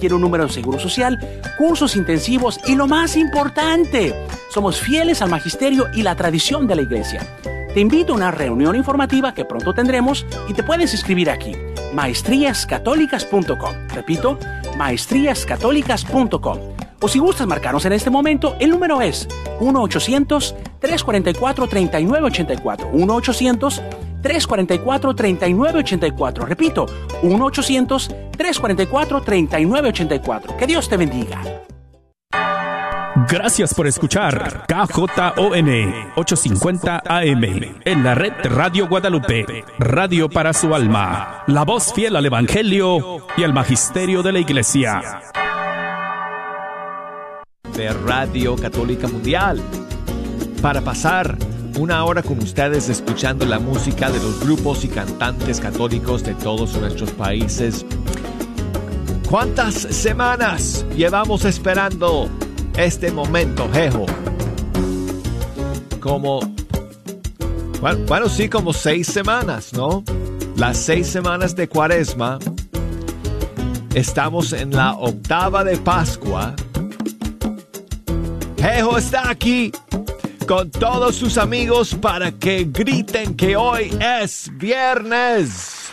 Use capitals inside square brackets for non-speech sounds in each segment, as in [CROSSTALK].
Quiero un número de seguro social, cursos intensivos y lo más importante, somos fieles al magisterio y la tradición de la iglesia. Te invito a una reunión informativa que pronto tendremos y te puedes inscribir aquí, maestríascatólicas.com. Repito, maestríascatólicas.com. O si gustas marcarnos en este momento, el número es 1-800-344-3984. 1-800-344-3984. Repito, 1-800-344-3984. Que Dios te bendiga. Gracias por escuchar KJON 850 AM en la red Radio Guadalupe, radio para su alma, la voz fiel al Evangelio y al Magisterio de la Iglesia. De Radio Católica Mundial, para pasar una hora con ustedes escuchando la música de los grupos y cantantes católicos de todos nuestros países. ¿Cuántas semanas llevamos esperando este momento, Jejo? Como, bueno, bueno, sí, como seis semanas, ¿no? Las seis semanas de Cuaresma. Estamos en la octava de Pascua. Jejo está aquí con todos sus amigos para que griten que hoy es viernes.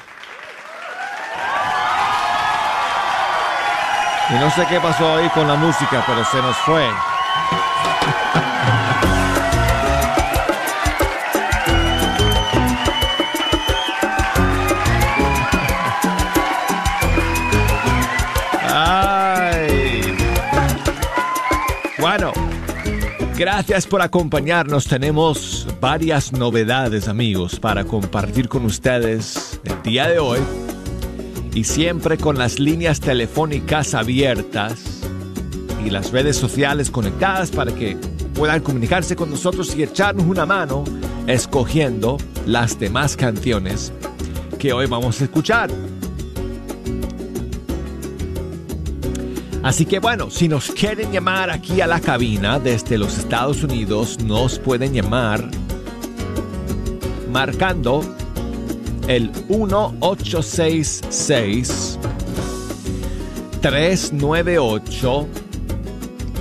Y no sé qué pasó ahí con la música, pero se nos fue. Gracias por acompañarnos. Tenemos varias novedades, amigos, para compartir con ustedes el día de hoy y siempre con las líneas telefónicas abiertas y las redes sociales conectadas para que puedan comunicarse con nosotros y echarnos una mano escogiendo las demás canciones que hoy vamos a escuchar. Así que bueno, si nos quieren llamar aquí a la cabina desde los Estados Unidos, nos pueden llamar marcando el 1866 398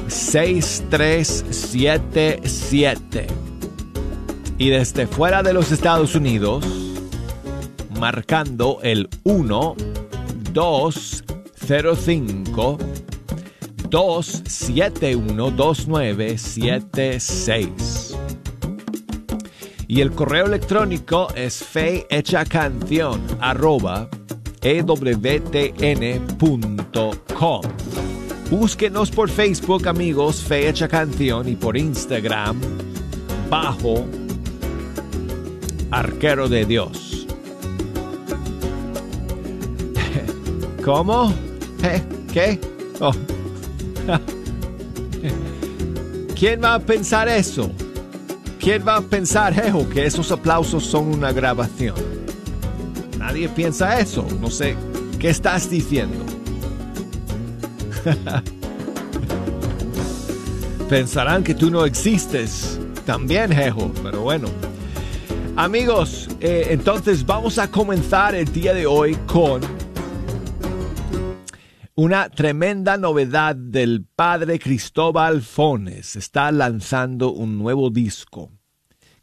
6377 y desde fuera de los Estados Unidos marcando el 1 205 271 2976 y el correo electrónico es fehechacanción arroba ewtn.com. Búsquenos por Facebook, amigos, Fe Hecha Canción, y por Instagram, bajo Arquero de Dios. [LAUGHS] ¿Cómo? [LAUGHS] ¿Eh? ¿Qué? Oh. [LAUGHS] ¿Quién va a pensar eso? ¿Quién va a pensar, Jejo, que esos aplausos son una grabación? Nadie piensa eso. No sé, ¿qué estás diciendo? [LAUGHS] Pensarán que tú no existes también, Jejo, pero bueno. Amigos, eh, entonces vamos a comenzar el día de hoy con una tremenda novedad del padre Cristóbal Fones. Está lanzando un nuevo disco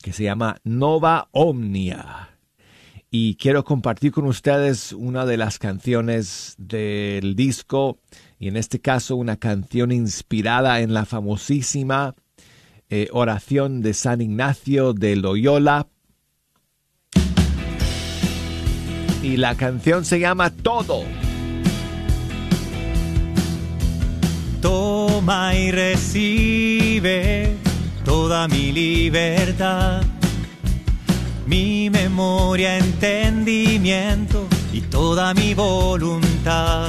que se llama Nova Omnia. Y quiero compartir con ustedes una de las canciones del disco, y en este caso una canción inspirada en la famosísima eh, oración de San Ignacio de Loyola. Y la canción se llama Todo. Toma y recibe toda mi libertad, mi memoria, entendimiento y toda mi voluntad.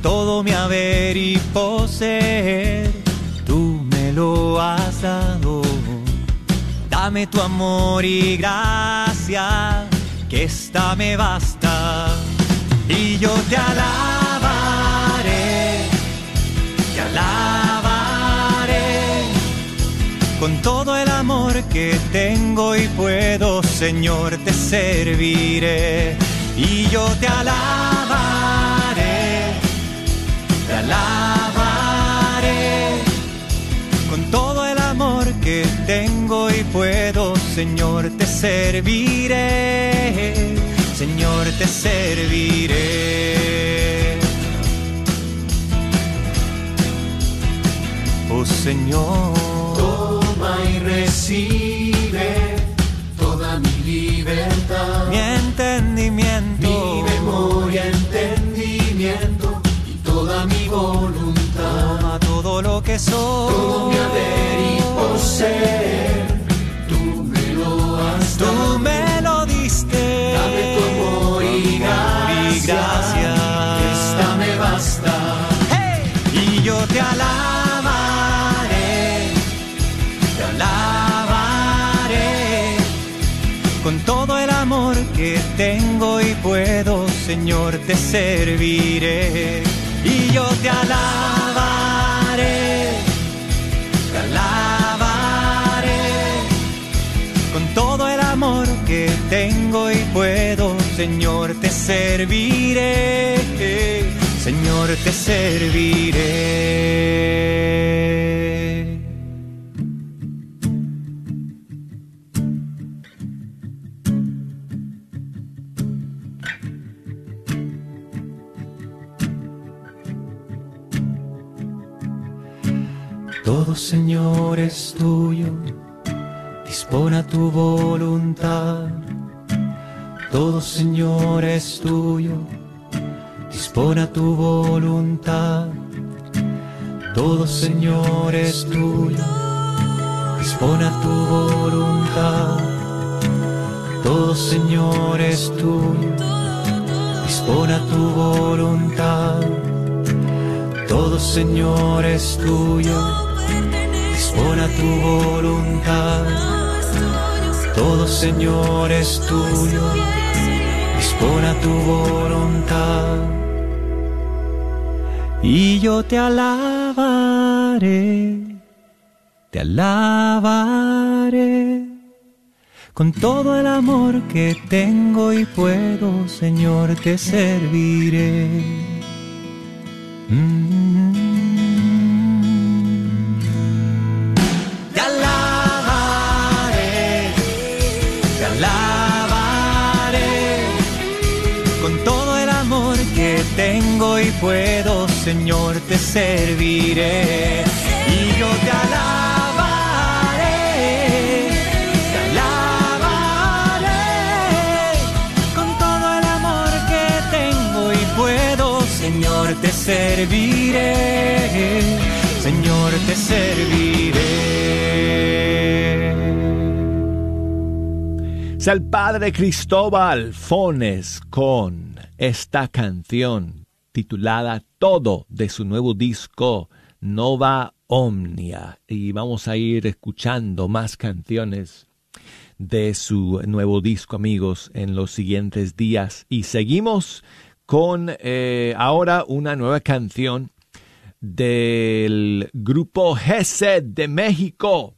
Todo mi haber y poseer, tú me lo has dado. Dame tu amor y gracia, que esta me basta. Y yo te alabaré, alabaré. Con todo el amor que tengo y puedo, Señor, te serviré. Y yo te alabaré, te alabaré. Con todo el amor que tengo y puedo, Señor, te serviré, Señor, te serviré. Oh Señor, toma y recibe toda mi libertad, mi entendimiento, mi memoria, entendimiento y toda mi voluntad. Toma todo lo que soy, todo mi haber y poseer. Te serviré. Y yo te alabaré, te alabaré con todo el amor que tengo y puedo, Señor, te serviré. Señor, te serviré. Todo, Señor, es tuyo dispone a tu voluntad. Todo Señor es tuyo, dispone a tu voluntad. Todo Señor es tuyo, dispone a tu voluntad. Todo Señor es tuyo, dispone a tu voluntad. Todo Señor es tuyo, dispone a tu voluntad. Todo Señor es tuyo, dispone a tu voluntad. Y yo te alabaré, te alabaré. Con todo el amor que tengo y puedo, Señor, te serviré. Mm. Y puedo, Señor, te serviré. Y yo te alabaré, te alabaré con todo el amor que tengo y puedo, Señor, te serviré. Señor, te serviré. Es el padre Cristóbal Fones con esta canción titulada Todo de su nuevo disco Nova Omnia. Y vamos a ir escuchando más canciones de su nuevo disco, amigos, en los siguientes días. Y seguimos con eh, ahora una nueva canción del grupo GESED de México.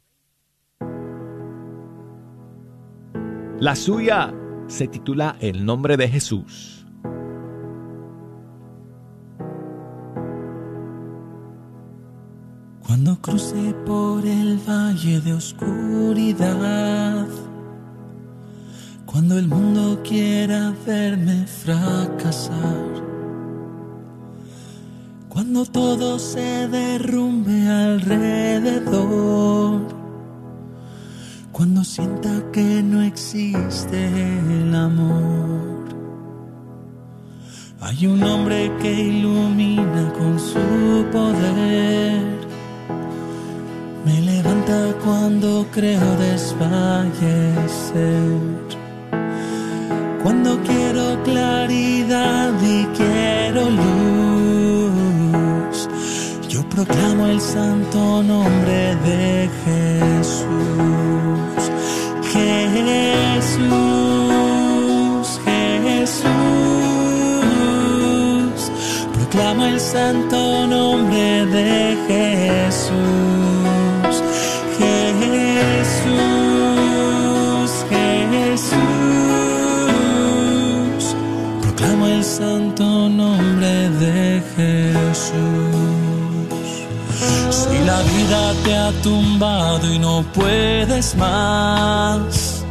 La suya se titula El nombre de Jesús. Cuando crucé por el valle de oscuridad, cuando el mundo quiera verme fracasar, cuando todo se derrumbe alrededor, cuando sienta que no existe el amor. Hay un hombre que ilumina con su poder. Me levanta cuando creo desfallecer. Cuando quiero claridad y quiero luz, yo proclamo el santo nombre de Jesús. Jesús, Jesús. Proclamo el santo vida te ha tumbado y no puedes más,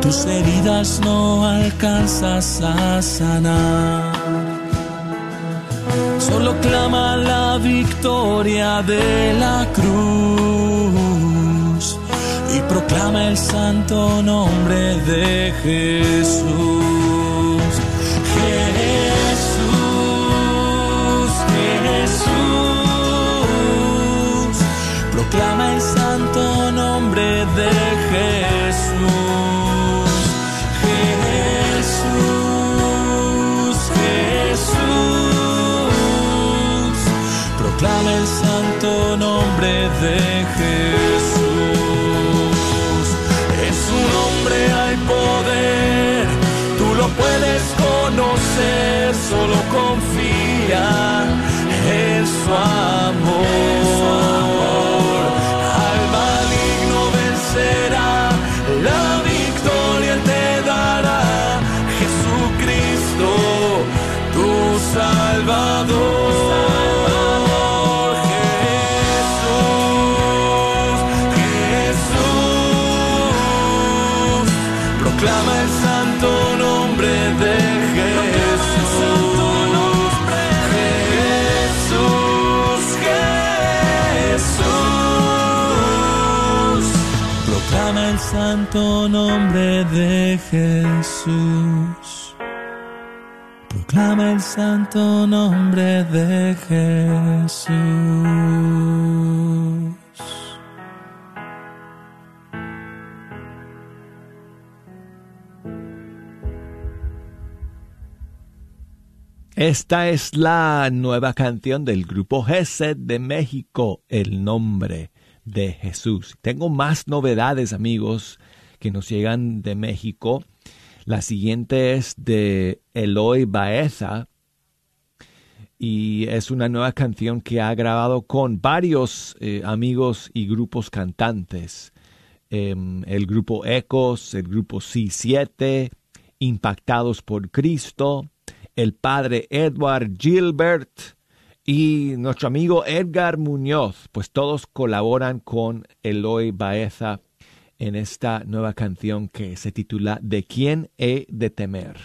tus heridas no alcanzas a sanar. Solo clama la victoria de la cruz y proclama el santo nombre de Jesús. Proclama el santo nombre de Jesús. En su nombre hay poder, tú lo puedes conocer, solo confía en su amor. Salvador. Jesús, Jesús, proclama el santo nombre de Jesús. Jesús, Jesús, proclama el santo nombre de Jesús. Proclama el santo nombre de Jesús. Esta es la nueva canción del grupo Gesed de México, El nombre de Jesús. Tengo más novedades, amigos, que nos llegan de México. La siguiente es de Eloy Baeza y es una nueva canción que ha grabado con varios eh, amigos y grupos cantantes. Em, el grupo Ecos, el grupo C7, Impactados por Cristo, el padre Edward Gilbert y nuestro amigo Edgar Muñoz, pues todos colaboran con Eloy Baeza en esta nueva canción que se titula ¿De quién he de temer?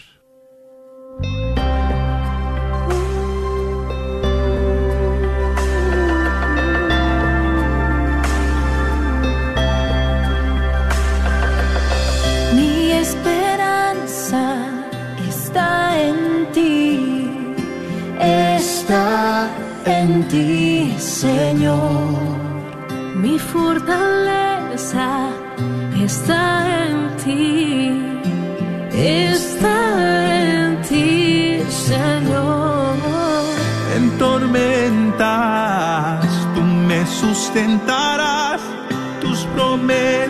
Mi esperanza está en ti, está en ti, Señor. Mi fortaleza está en ti, está en ti, Señor. En tormentas tú me sustentarás, tus promesas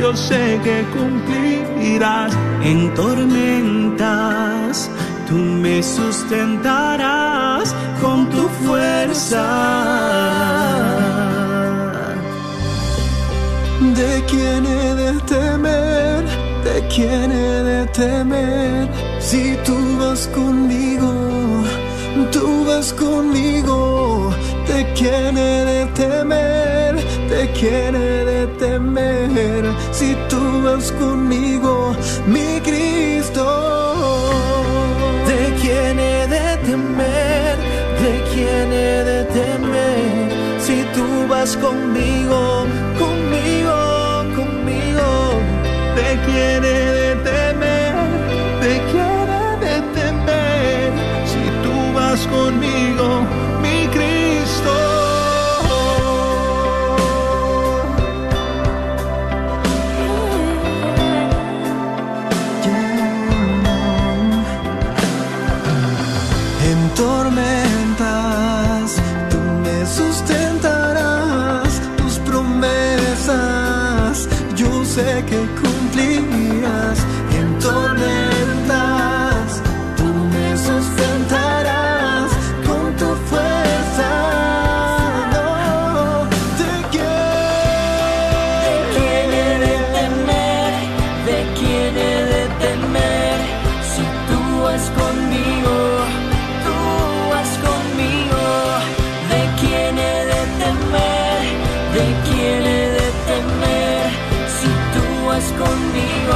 yo sé que cumplirás. En tormentas tú me sustentarás con tu fuerza. ¿De quién he de temer? ¿De quién he de temer? Si tú vas conmigo, tú vas conmigo. ¿De quién he de temer? ¿De quién he de temer? Si tú vas conmigo, mi Cristo. ¿De quién he de temer? ¿De quién he de temer? Si tú vas conmigo, ¿De quién he de 梦里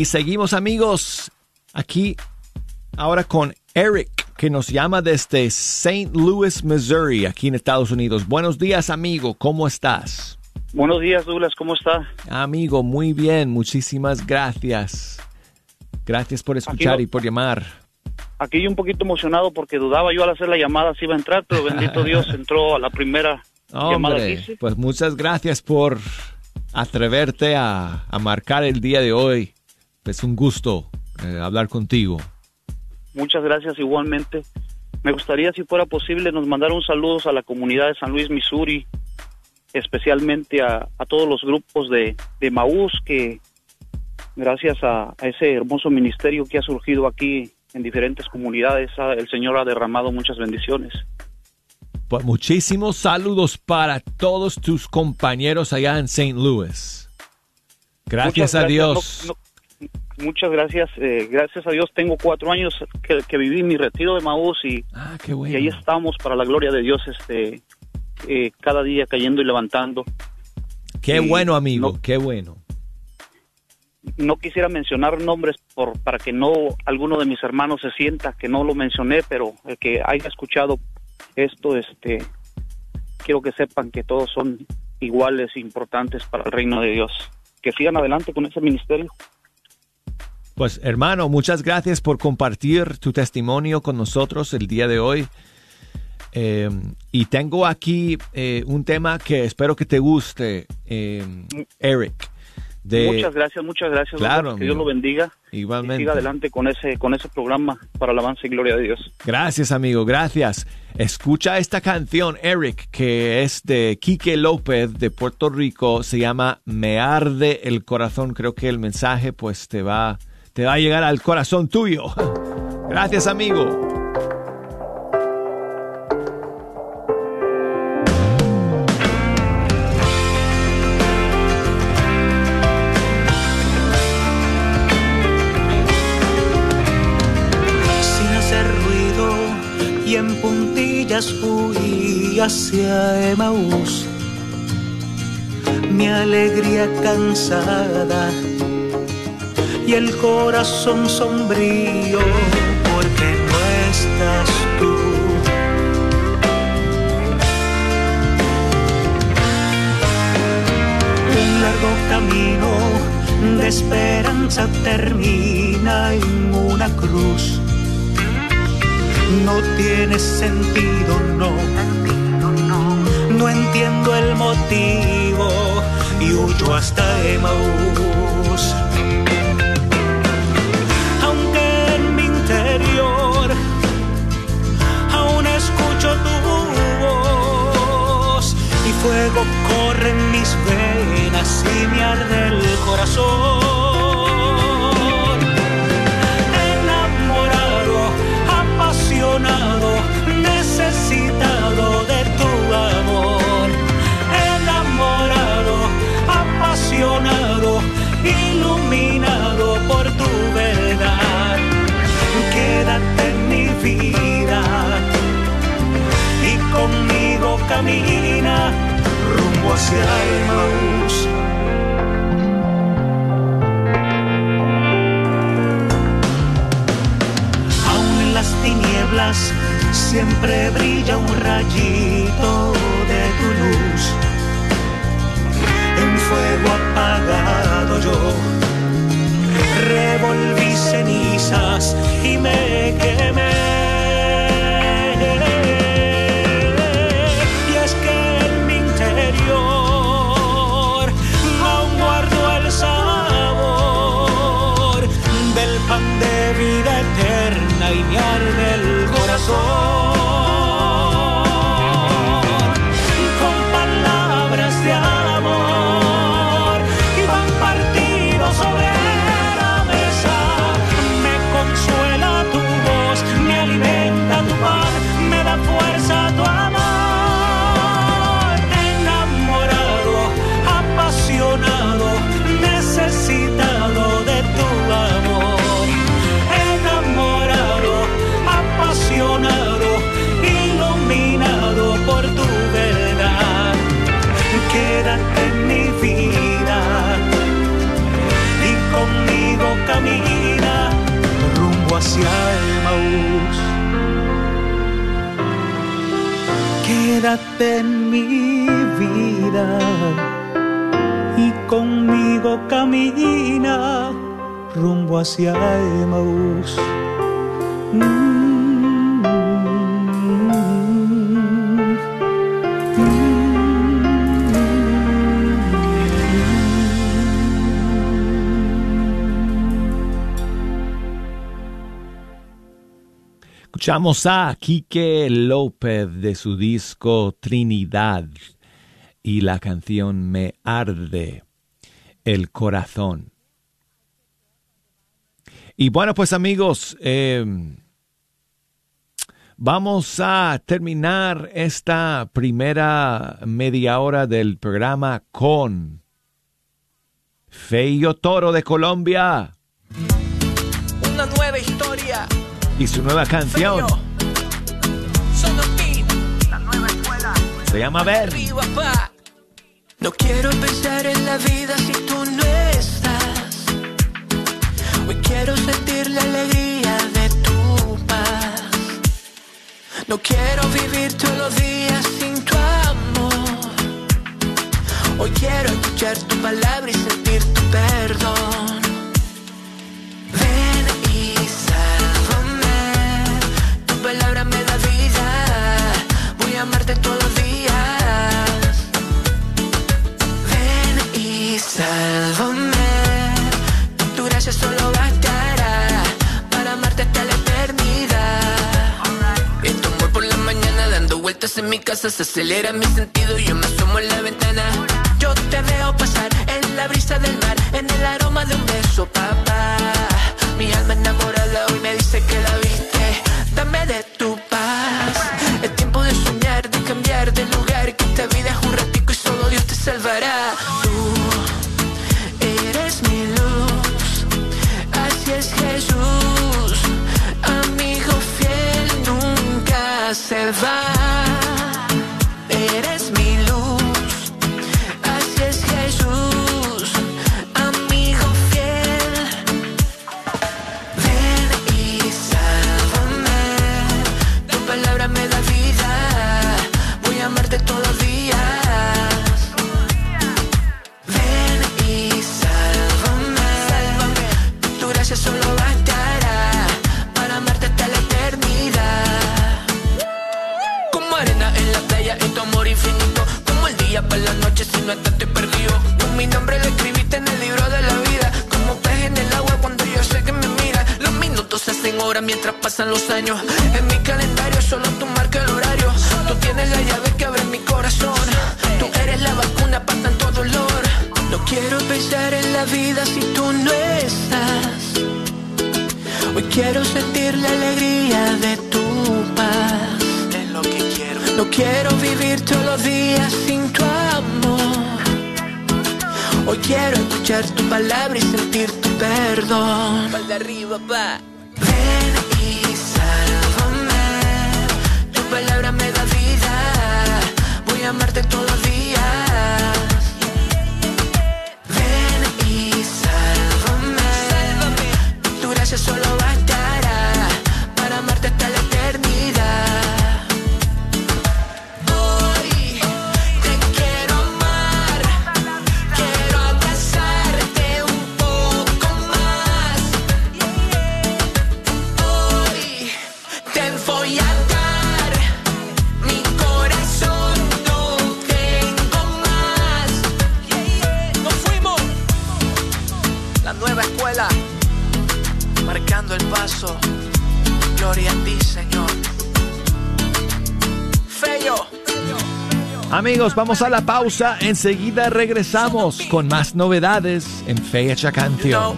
Y seguimos amigos aquí ahora con Eric que nos llama desde St. Louis, Missouri, aquí en Estados Unidos. Buenos días amigo, ¿cómo estás? Buenos días, Douglas, ¿cómo está? Amigo, muy bien, muchísimas gracias. Gracias por escuchar no- y por llamar. Aquí yo un poquito emocionado porque dudaba yo al hacer la llamada si iba a entrar, pero bendito [LAUGHS] Dios entró a la primera llamada que hice. pues muchas gracias por atreverte a, a marcar el día de hoy. Es un gusto eh, hablar contigo. Muchas gracias igualmente. Me gustaría, si fuera posible, nos mandar un saludo a la comunidad de San Luis, Missouri, especialmente a, a todos los grupos de, de Maús que, gracias a, a ese hermoso ministerio que ha surgido aquí en diferentes comunidades, el Señor ha derramado muchas bendiciones. Pues muchísimos saludos para todos tus compañeros allá en St. Louis. Gracias a No- Dios. no- muchas gracias. eh, gracias a Dios tengo cuatro años que, que viví mi retiro de Maús y, Ah, qué bueno. y ahí estamos para la gloria de Dios, este, eh, cada día cayendo y levantando. Qué y bueno, amigo, no- qué bueno. No quisiera mencionar nombres por para que no alguno de mis hermanos se sienta que no lo mencioné, pero el que haya escuchado esto, este, quiero que sepan que todos son iguales, e importantes para el reino de Dios. Que sigan adelante con ese ministerio. Pues hermano, muchas gracias por compartir tu testimonio con nosotros el día de hoy. Eh, y tengo aquí eh, un tema que espero que te guste, eh, Eric. De, muchas gracias, muchas gracias. Claro, que Dios lo bendiga. Igualmente. Y siga adelante con ese, con ese programa para alabanza y gloria de Dios. Gracias, amigo, gracias. Escucha esta canción, Eric, que es de Quique López de Puerto Rico. Se llama Me arde el corazón. Creo que el mensaje pues te va, te va a llegar al corazón tuyo. Gracias, amigo. sin hacer ruido y en puntillas fui hacia Emaús. Mi alegría cansada y el corazón sombrío porque no estás tú. Un largo camino de esperanza termina en una cruz. No tiene sentido, no. No entiendo el motivo y huyo hasta Emaús. fuego corre en mis venas y me arde el corazón. Enamorado, apasionado, necesitado de tu amor. Enamorado, apasionado, iluminado por tu verdad. Quédate en mi vida y conmigo camina hacia Emaús. Aún en las tinieblas siempre brilla un rayito de tu luz. En fuego apagado yo revolví cenizas y me quemé. De vida eterna y me arde el corazón. Escuchamos a Quique López de su disco Trinidad y la canción Me arde el corazón. Y bueno, pues amigos, eh, vamos a terminar esta primera media hora del programa con Feyo Toro de Colombia Una nueva historia. y su nueva canción Sonotín. La nueva escuela. se llama Ver. No quiero pensar en la vida si tú no estás. Hoy quiero sentir la alegría de tu paz. No quiero vivir todos los días sin tu amor. Hoy quiero escuchar tu palabra y sentir tu perdón. En mi casa se acelera mi sentido. Yo me asomo en la ventana. Yo te veo pasar en la brisa del mar, en el aroma de un beso, papá. Mi alma enamorada hoy me dice que la viste. Dame de tu paz. Es tiempo de soñar, de cambiar de lugar. Que esta vida es un ratico y solo Dios te salvará. Tú eres mi luz. Así es Jesús. Amigo fiel nunca se va. Pasan los años. En mi calendario solo tú marca el horario. Tú tienes la llave que abre mi corazón. Tú eres la vacuna para tanto dolor. No quiero pensar en la vida si tú no estás. Hoy quiero sentir la alegría de tu paz. Es lo que quiero. No quiero vivir todos los días sin tu amor. Hoy quiero escuchar tu palabra y sentir tu perdón. de arriba, pa. Palabra me da vida. Voy a amarte todos los días. Amigos, vamos a la pausa. Enseguida regresamos con más novedades en Fecha Canción.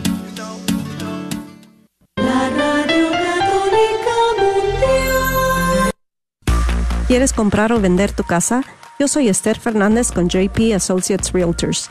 ¿Quieres comprar o vender tu casa? Yo soy Esther Fernández con JP Associates Realtors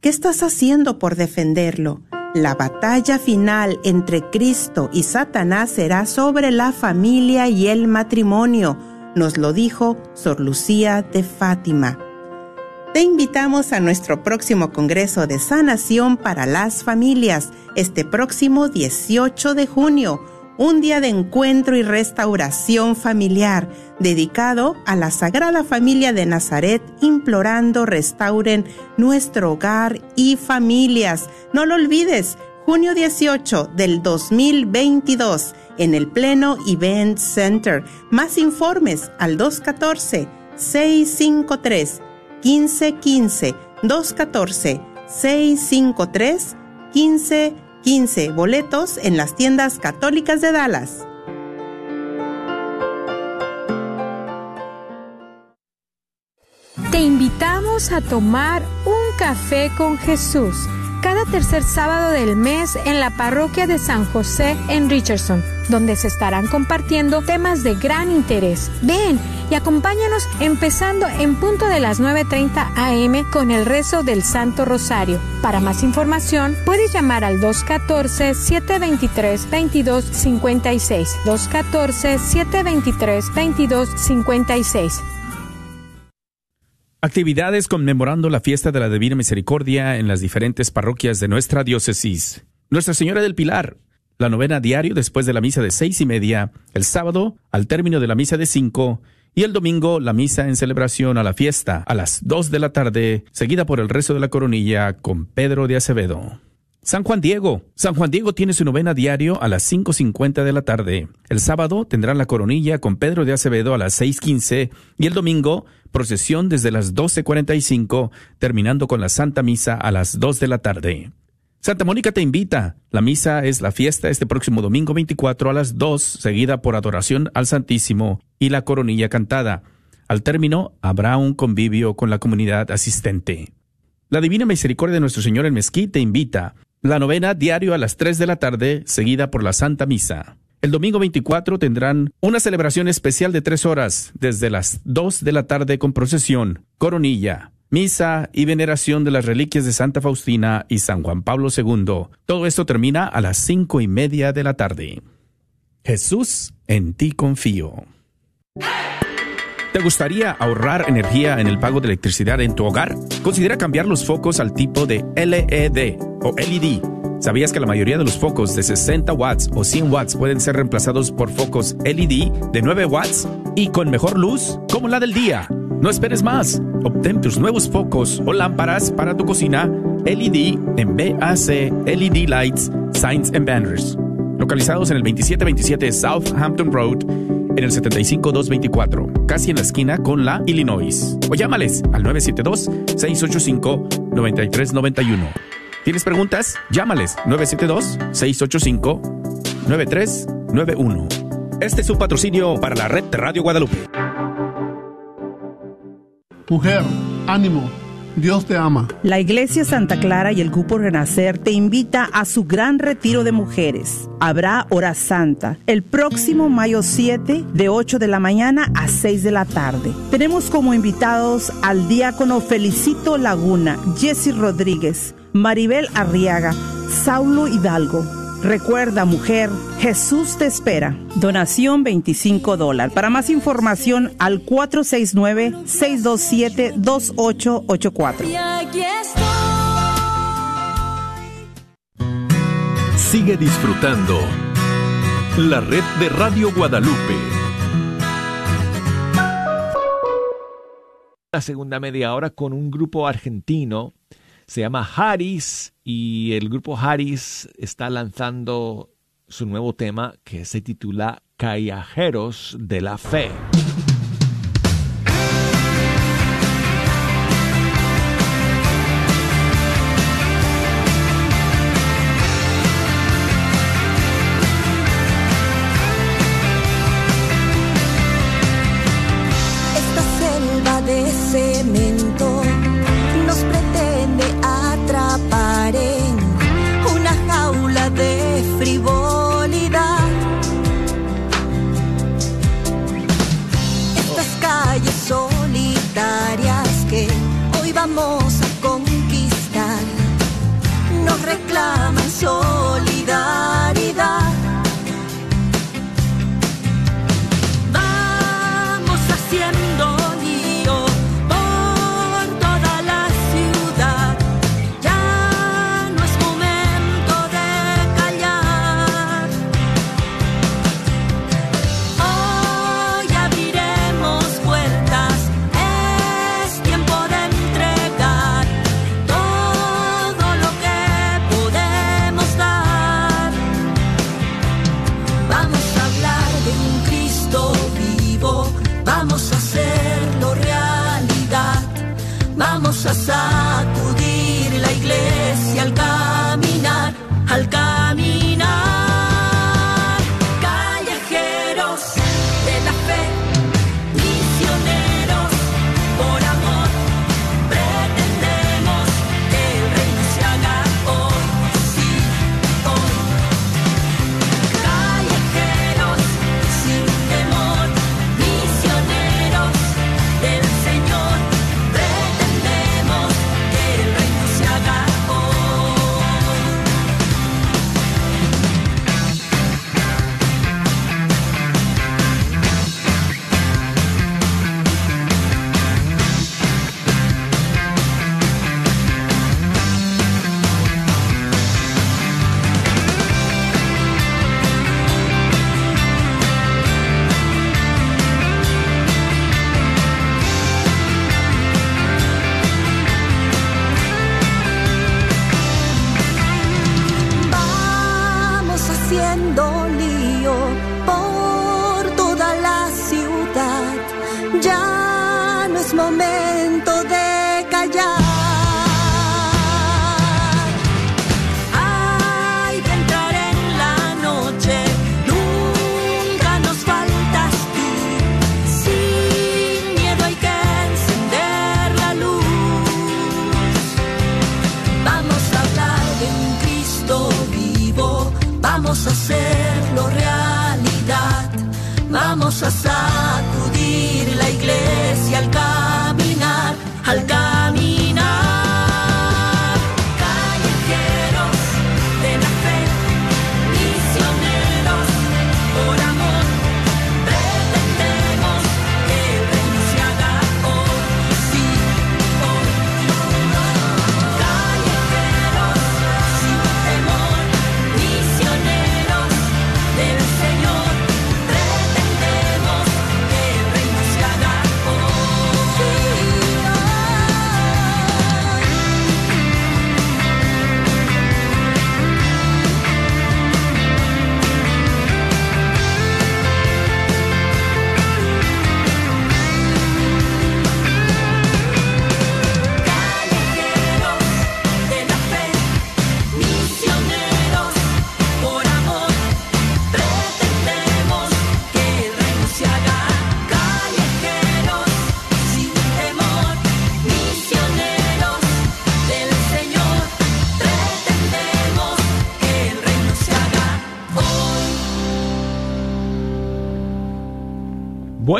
¿Qué estás haciendo por defenderlo? La batalla final entre Cristo y Satanás será sobre la familia y el matrimonio, nos lo dijo Sor Lucía de Fátima. Te invitamos a nuestro próximo Congreso de Sanación para las Familias, este próximo 18 de junio, un día de encuentro y restauración familiar, dedicado a la Sagrada Familia de Nazaret, implorando restauren nuestro hogar y familias. No lo olvides, junio 18 del 2022, en el Pleno Event Center. Más informes al 214 653 1515 214 653 1515 boletos en las tiendas católicas de Dallas. Te invitamos a tomar un café con Jesús cada tercer sábado del mes en la parroquia de San José en Richardson, donde se estarán compartiendo temas de gran interés. Ven y acompáñanos empezando en punto de las 9.30 am con el rezo del Santo Rosario. Para más información, puedes llamar al 214-723-2256. 214-723-2256. Actividades conmemorando la fiesta de la Divina Misericordia en las diferentes parroquias de nuestra diócesis. Nuestra Señora del Pilar, la novena diario después de la misa de seis y media, el sábado al término de la misa de cinco y el domingo la misa en celebración a la fiesta a las dos de la tarde, seguida por el rezo de la coronilla con Pedro de Acevedo. San Juan Diego. San Juan Diego tiene su novena diario a las 5.50 de la tarde. El sábado tendrán la coronilla con Pedro de Acevedo a las 6.15 y el domingo procesión desde las 12.45, terminando con la Santa Misa a las 2 de la tarde. Santa Mónica te invita. La misa es la fiesta este próximo domingo 24 a las 2, seguida por adoración al Santísimo y la coronilla cantada. Al término habrá un convivio con la comunidad asistente. La Divina Misericordia de nuestro Señor en Mezquí te invita. La novena diario a las 3 de la tarde, seguida por la Santa Misa. El domingo 24 tendrán una celebración especial de tres horas, desde las 2 de la tarde con procesión, coronilla, misa y veneración de las reliquias de Santa Faustina y San Juan Pablo II. Todo esto termina a las cinco y media de la tarde. Jesús, en ti confío. ¿Te gustaría ahorrar energía en el pago de electricidad en tu hogar? Considera cambiar los focos al tipo de LED o LED. ¿Sabías que la mayoría de los focos de 60 watts o 100 watts pueden ser reemplazados por focos LED de 9 watts y con mejor luz, como la del día? No esperes más. Obtén tus nuevos focos o lámparas para tu cocina LED en BAC LED Lights, Signs and Banners. Localizados en el 2727 Southampton Road, en el 75224, casi en la esquina con la Illinois. O llámales al 972-685-9391. ¿Tienes preguntas? Llámales 972-685-9391. Este es un patrocinio para la red de Radio Guadalupe. Mujer, ánimo, Dios te ama. La Iglesia Santa Clara y el Grupo Renacer te invita a su gran retiro de mujeres. Habrá hora santa el próximo mayo 7 de 8 de la mañana a 6 de la tarde. Tenemos como invitados al diácono Felicito Laguna, Jesse Rodríguez, Maribel Arriaga, Saulo Hidalgo. Recuerda, mujer, Jesús te espera. Donación 25 dólares. Para más información al 469-627-2884. Y aquí estoy. Sigue disfrutando la red de Radio Guadalupe. La segunda media hora con un grupo argentino. Se llama Haris y el grupo Haris está lanzando su nuevo tema que se titula Callajeros de la Fe. sola. Vamos a hacerlo realidad, vamos a sacudir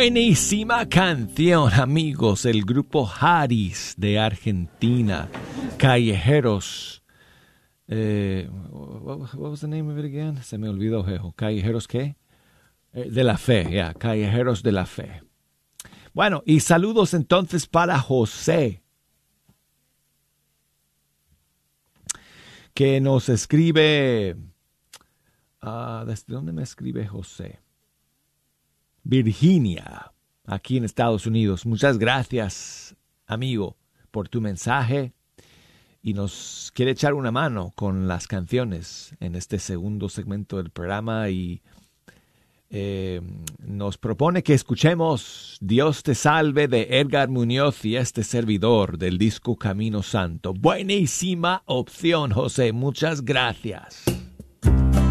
Buenísima canción, amigos. El grupo Haris de Argentina. Callejeros. Eh, what, was the name of it again? Se me olvidó, Jejo. Callejeros, ¿qué? Eh, de la fe, ya. Callejeros de la fe. Bueno, y saludos entonces para José. Que nos escribe. ah, ¿Desde dónde me escribe José? Virginia, aquí en Estados Unidos. Muchas gracias, amigo, por tu mensaje y nos quiere echar una mano con las canciones en este segundo segmento del programa y eh, nos propone que escuchemos Dios te salve de Edgar Muñoz y este servidor del disco Camino Santo. Buenísima opción, José. Muchas gracias.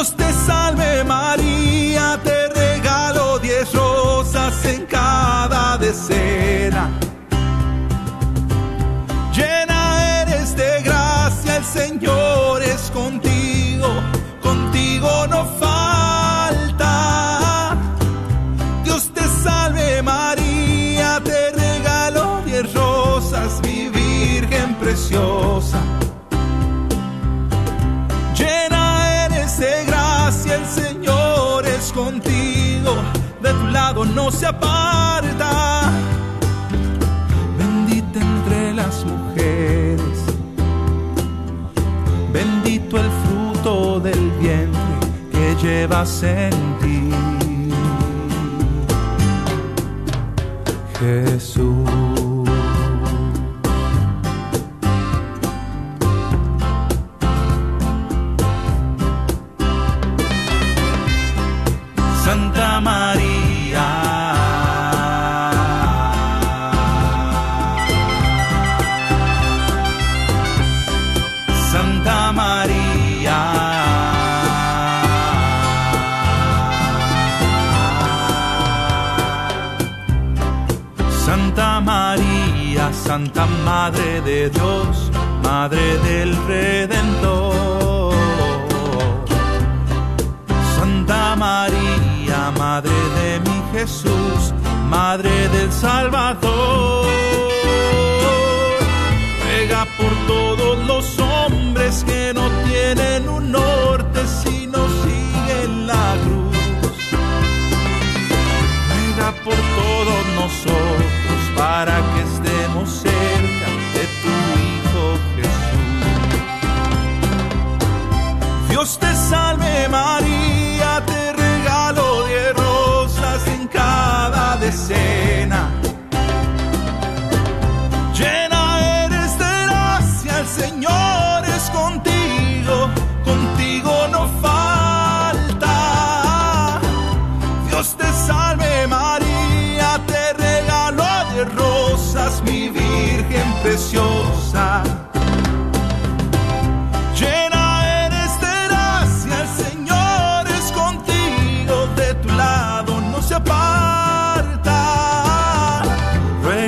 Dios te salve María, te regalo diez rosas en cada decena. De tu lado no se aparta. Bendita entre las mujeres, bendito el fruto del vientre que llevas en ti. Jesús. De Dios,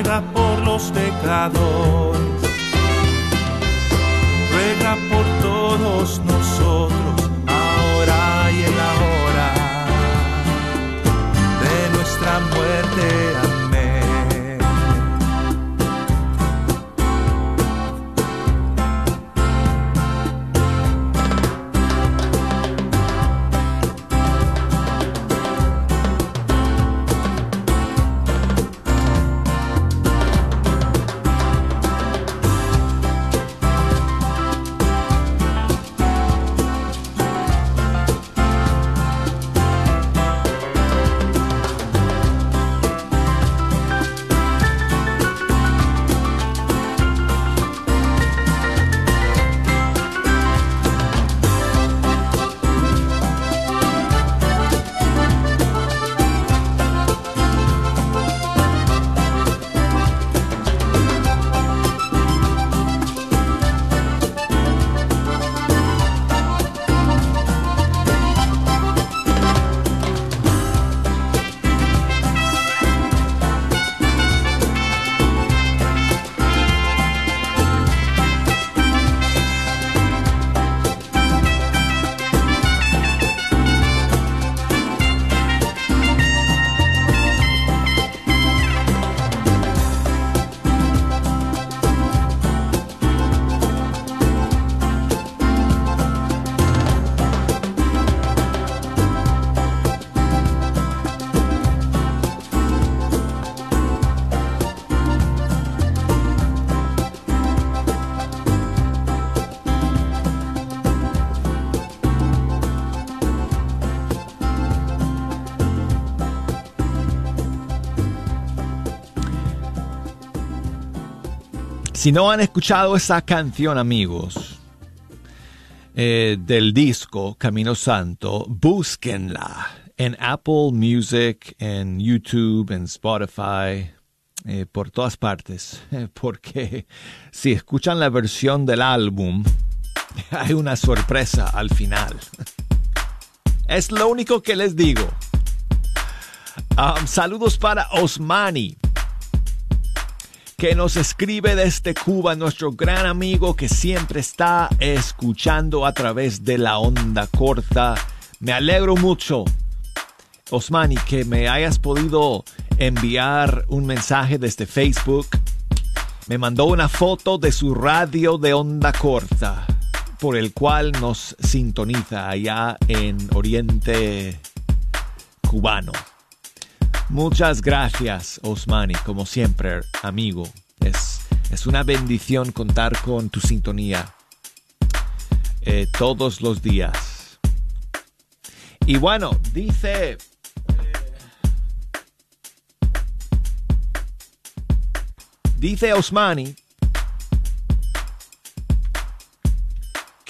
Por los pecadores, Si no han escuchado esa canción, amigos, eh, del disco Camino Santo, búsquenla en Apple Music, en YouTube, en Spotify, eh, por todas partes, [LAUGHS] porque si escuchan la versión del álbum, [LAUGHS] hay una sorpresa al final. [LAUGHS] Es lo único que les digo. Um, saludos para Osmani, que nos escribe desde Cuba, nuestro gran amigo que siempre está escuchando a través de la onda corta. Me alegro mucho, Osmani, que me hayas podido enviar un mensaje desde Facebook. Me mandó una foto de su radio de onda corta, por el cual nos sintoniza allá en Oriente Cubano. Muchas gracias, Osmani, como siempre, amigo. Es, es una bendición contar con tu sintonía eh, todos los días. Y bueno, dice... Dice Osmani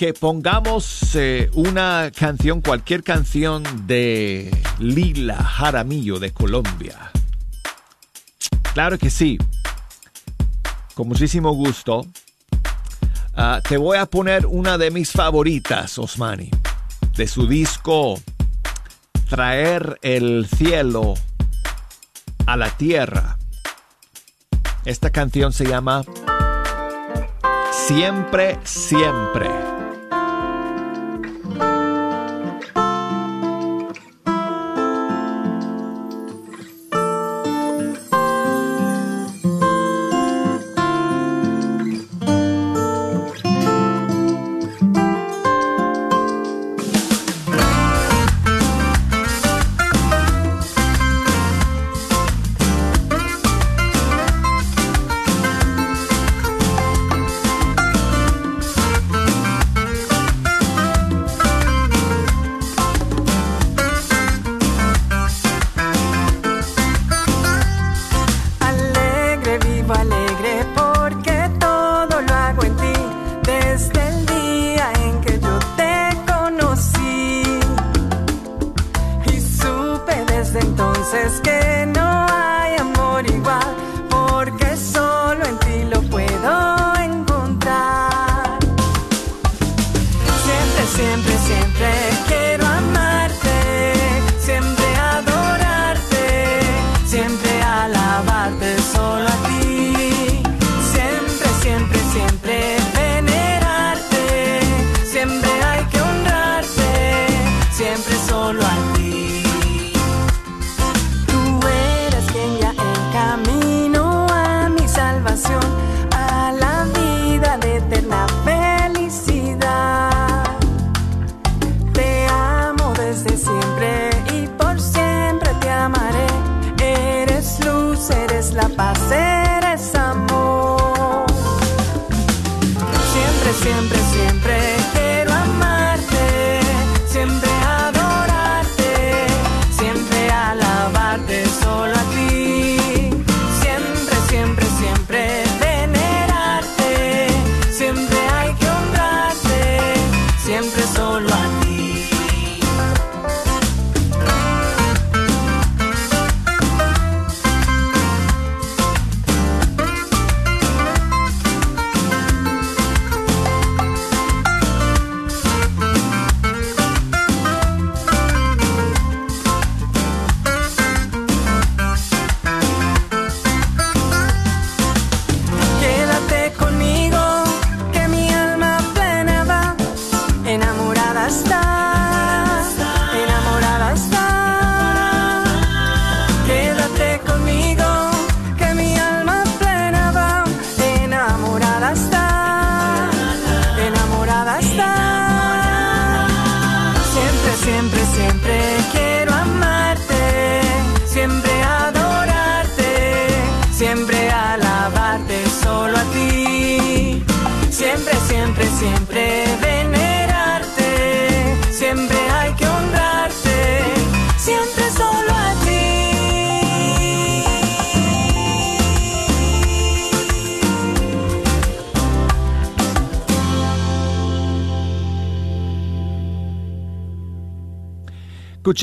que pongamos eh, una canción, cualquier canción de Lila Jaramillo de Colombia. Claro que sí. Con muchísimo gusto. Ah, te voy a poner una de mis favoritas, Osmani. De su disco Traer el cielo a la tierra. Esta canción se llama Siempre, siempre.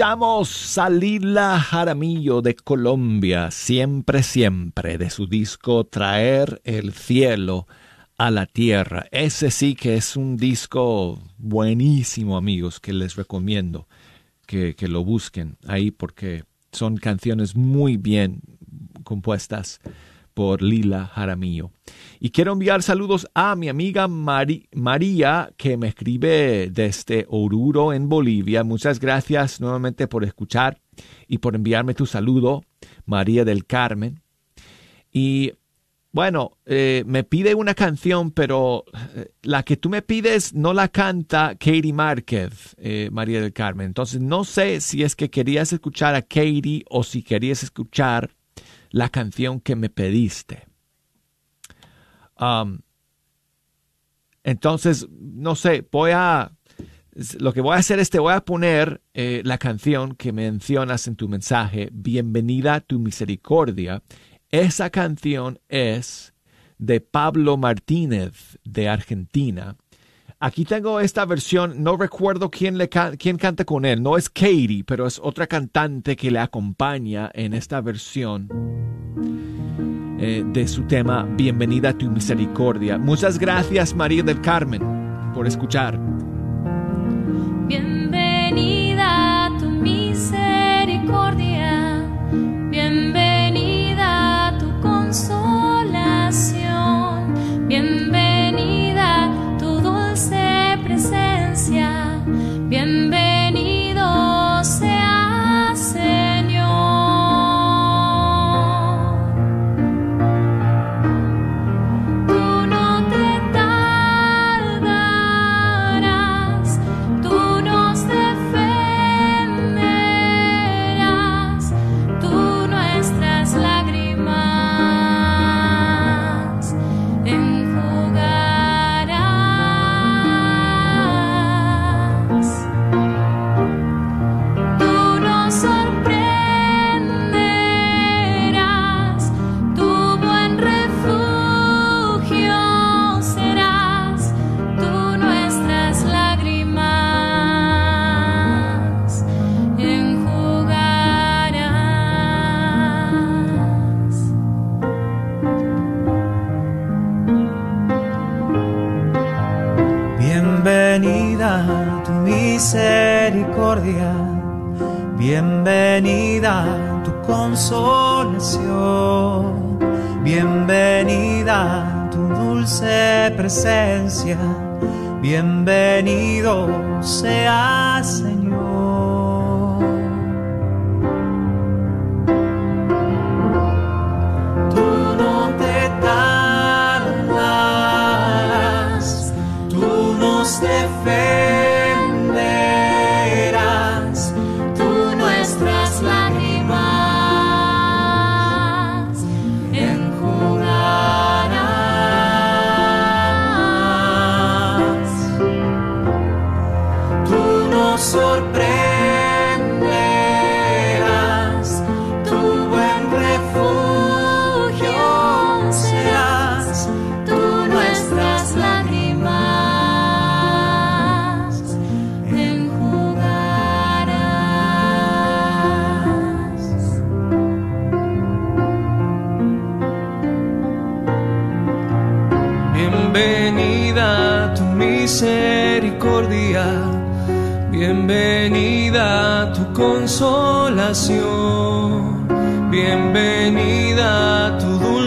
Escuchamos Salila Jaramillo de Colombia, siempre, siempre, de su disco Traer el cielo a la tierra. Ese sí que es un disco buenísimo, amigos, que les recomiendo que, que lo busquen ahí porque son canciones muy bien compuestas por Lila Jaramillo. Y quiero enviar saludos a mi amiga María, que me escribe desde Oruro, en Bolivia. Muchas gracias nuevamente por escuchar y por enviarme tu saludo, María del Carmen. Y bueno, eh, me pide una canción, pero eh, la que tú me pides no la canta Katie Márquez, eh, María del Carmen. Entonces no sé si es que querías escuchar a Katie o si querías escuchar la canción que me pediste. Um, entonces, no sé, voy a... Lo que voy a hacer es te voy a poner eh, la canción que mencionas en tu mensaje, Bienvenida a tu misericordia. Esa canción es de Pablo Martínez de Argentina. Aquí tengo esta versión, no recuerdo quién, le quién canta con él, no es Katie, pero es otra cantante que le acompaña en esta versión eh, de su tema Bienvenida a tu misericordia. Muchas gracias María del Carmen por escuchar. Bienvenida a tu misericordia,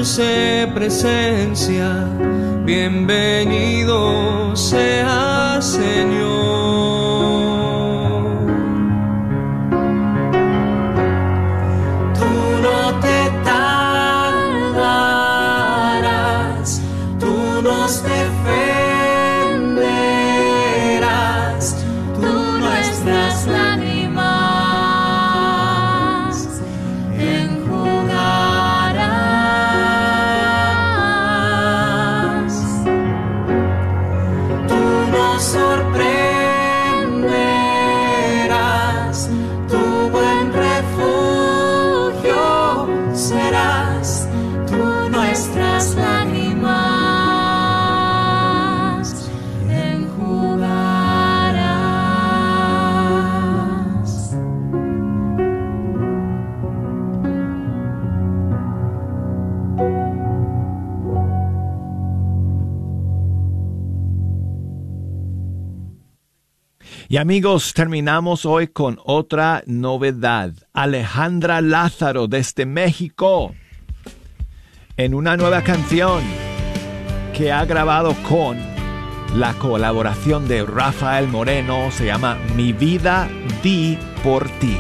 dulce presencia, bienvenido sea Señor. Y amigos, terminamos hoy con otra novedad. Alejandra Lázaro desde México en una nueva canción que ha grabado con la colaboración de Rafael Moreno. Se llama Mi vida di por ti.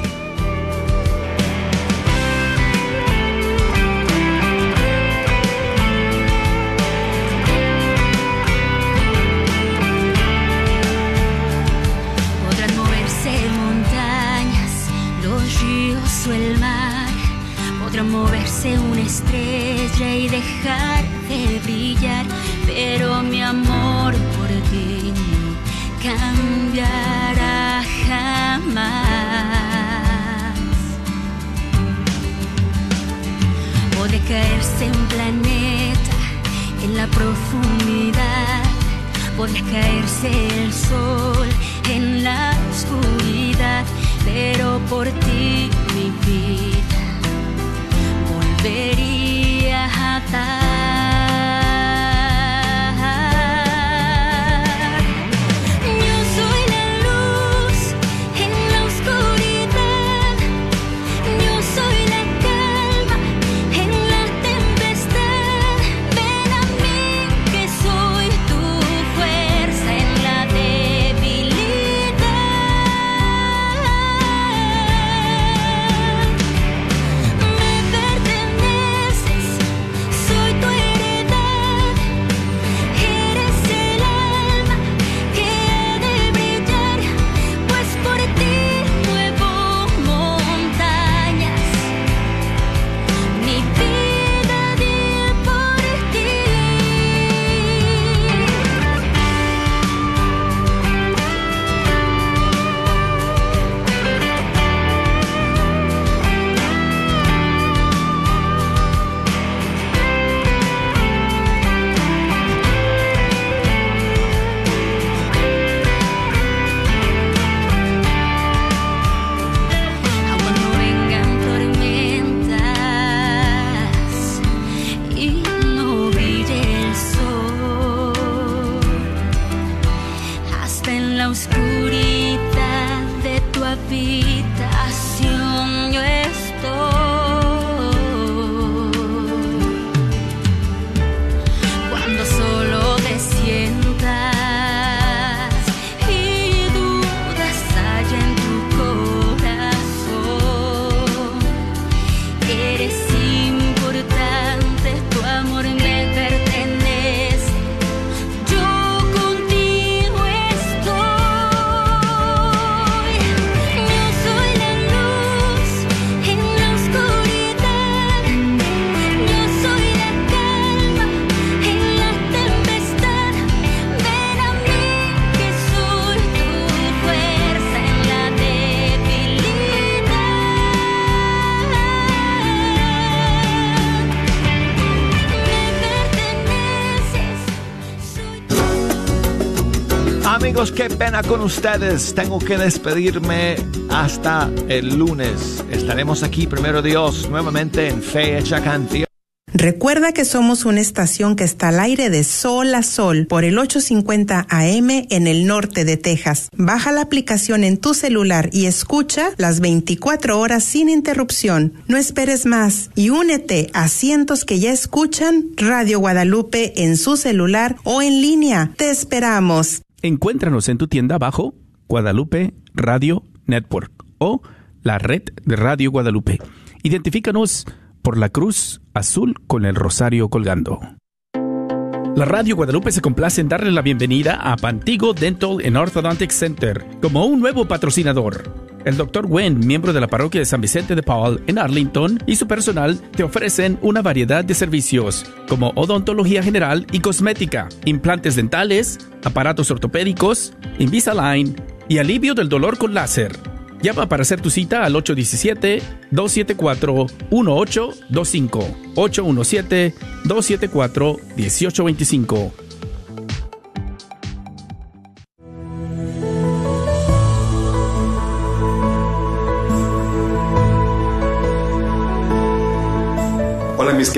Puede caerse el sol en la oscuridad, pero por ti mi vida volvería a dar. Qué pena con ustedes. Tengo que despedirme hasta el lunes. Estaremos aquí, primero Dios, nuevamente en Fe Hecha Canción. Recuerda que somos una estación que está al aire de sol a sol por el 850 AM en el norte de Texas. Baja la aplicación en tu celular y escucha las 24 horas sin interrupción. No esperes más y únete a cientos que ya escuchan Radio Guadalupe en su celular o en línea. Te esperamos. Encuéntranos en tu tienda bajo Guadalupe Radio Network o la red de Radio Guadalupe. Identifícanos por la cruz azul con el rosario colgando. La Radio Guadalupe se complace en darle la bienvenida a Pantigo Dental and Orthodontic Center como un nuevo patrocinador. El Dr. Wen, miembro de la parroquia de San Vicente de Paul en Arlington, y su personal te ofrecen una variedad de servicios como odontología general y cosmética, implantes dentales, aparatos ortopédicos, Invisalign y alivio del dolor con láser. Llama para hacer tu cita al 817-274-1825. 817-274-1825.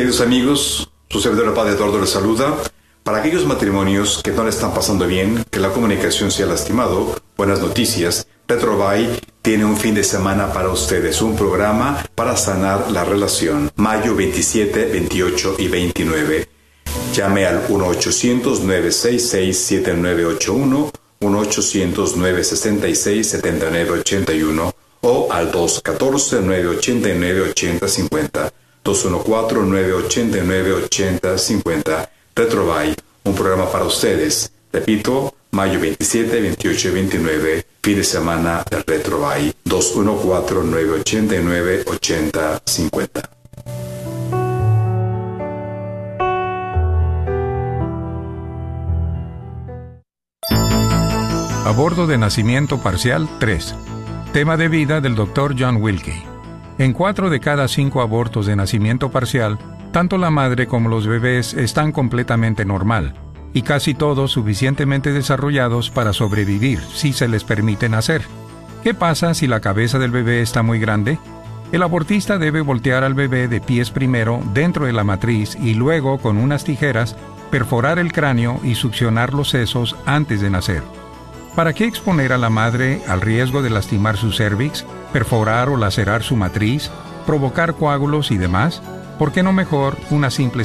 Queridos amigos, su servidor Padre Eduardo les saluda. Para aquellos matrimonios que no le están pasando bien, que la comunicación se ha lastimado, buenas noticias. Retrobay tiene un fin de semana para ustedes, un programa para sanar la relación. Mayo 27, 28 y 29. Llame al 1-800-966-7981, 1-800-966-7981 o al 214-989-8050, 214-989-8050. Retrobay, un programa para ustedes. Repito, mayo 27, 28 y 29, fin de semana de Retrobay, 214-989-8050. Aborto de nacimiento parcial 3. Tema de vida del Dr. John Wilkie. En cuatro de cada cinco abortos de nacimiento parcial, tanto la madre como los bebés están completamente normal y casi todos suficientemente desarrollados para sobrevivir si se les permite nacer. ¿Qué pasa si la cabeza del bebé está muy grande? El abortista debe voltear al bebé de pies primero dentro de la matriz y luego con unas tijeras perforar el cráneo y succionar los sesos antes de nacer. ¿Para qué exponer a la madre al riesgo de lastimar su cervix, perforar o lacerar su matriz, provocar coágulos y demás? ¿Por qué no mejor una simple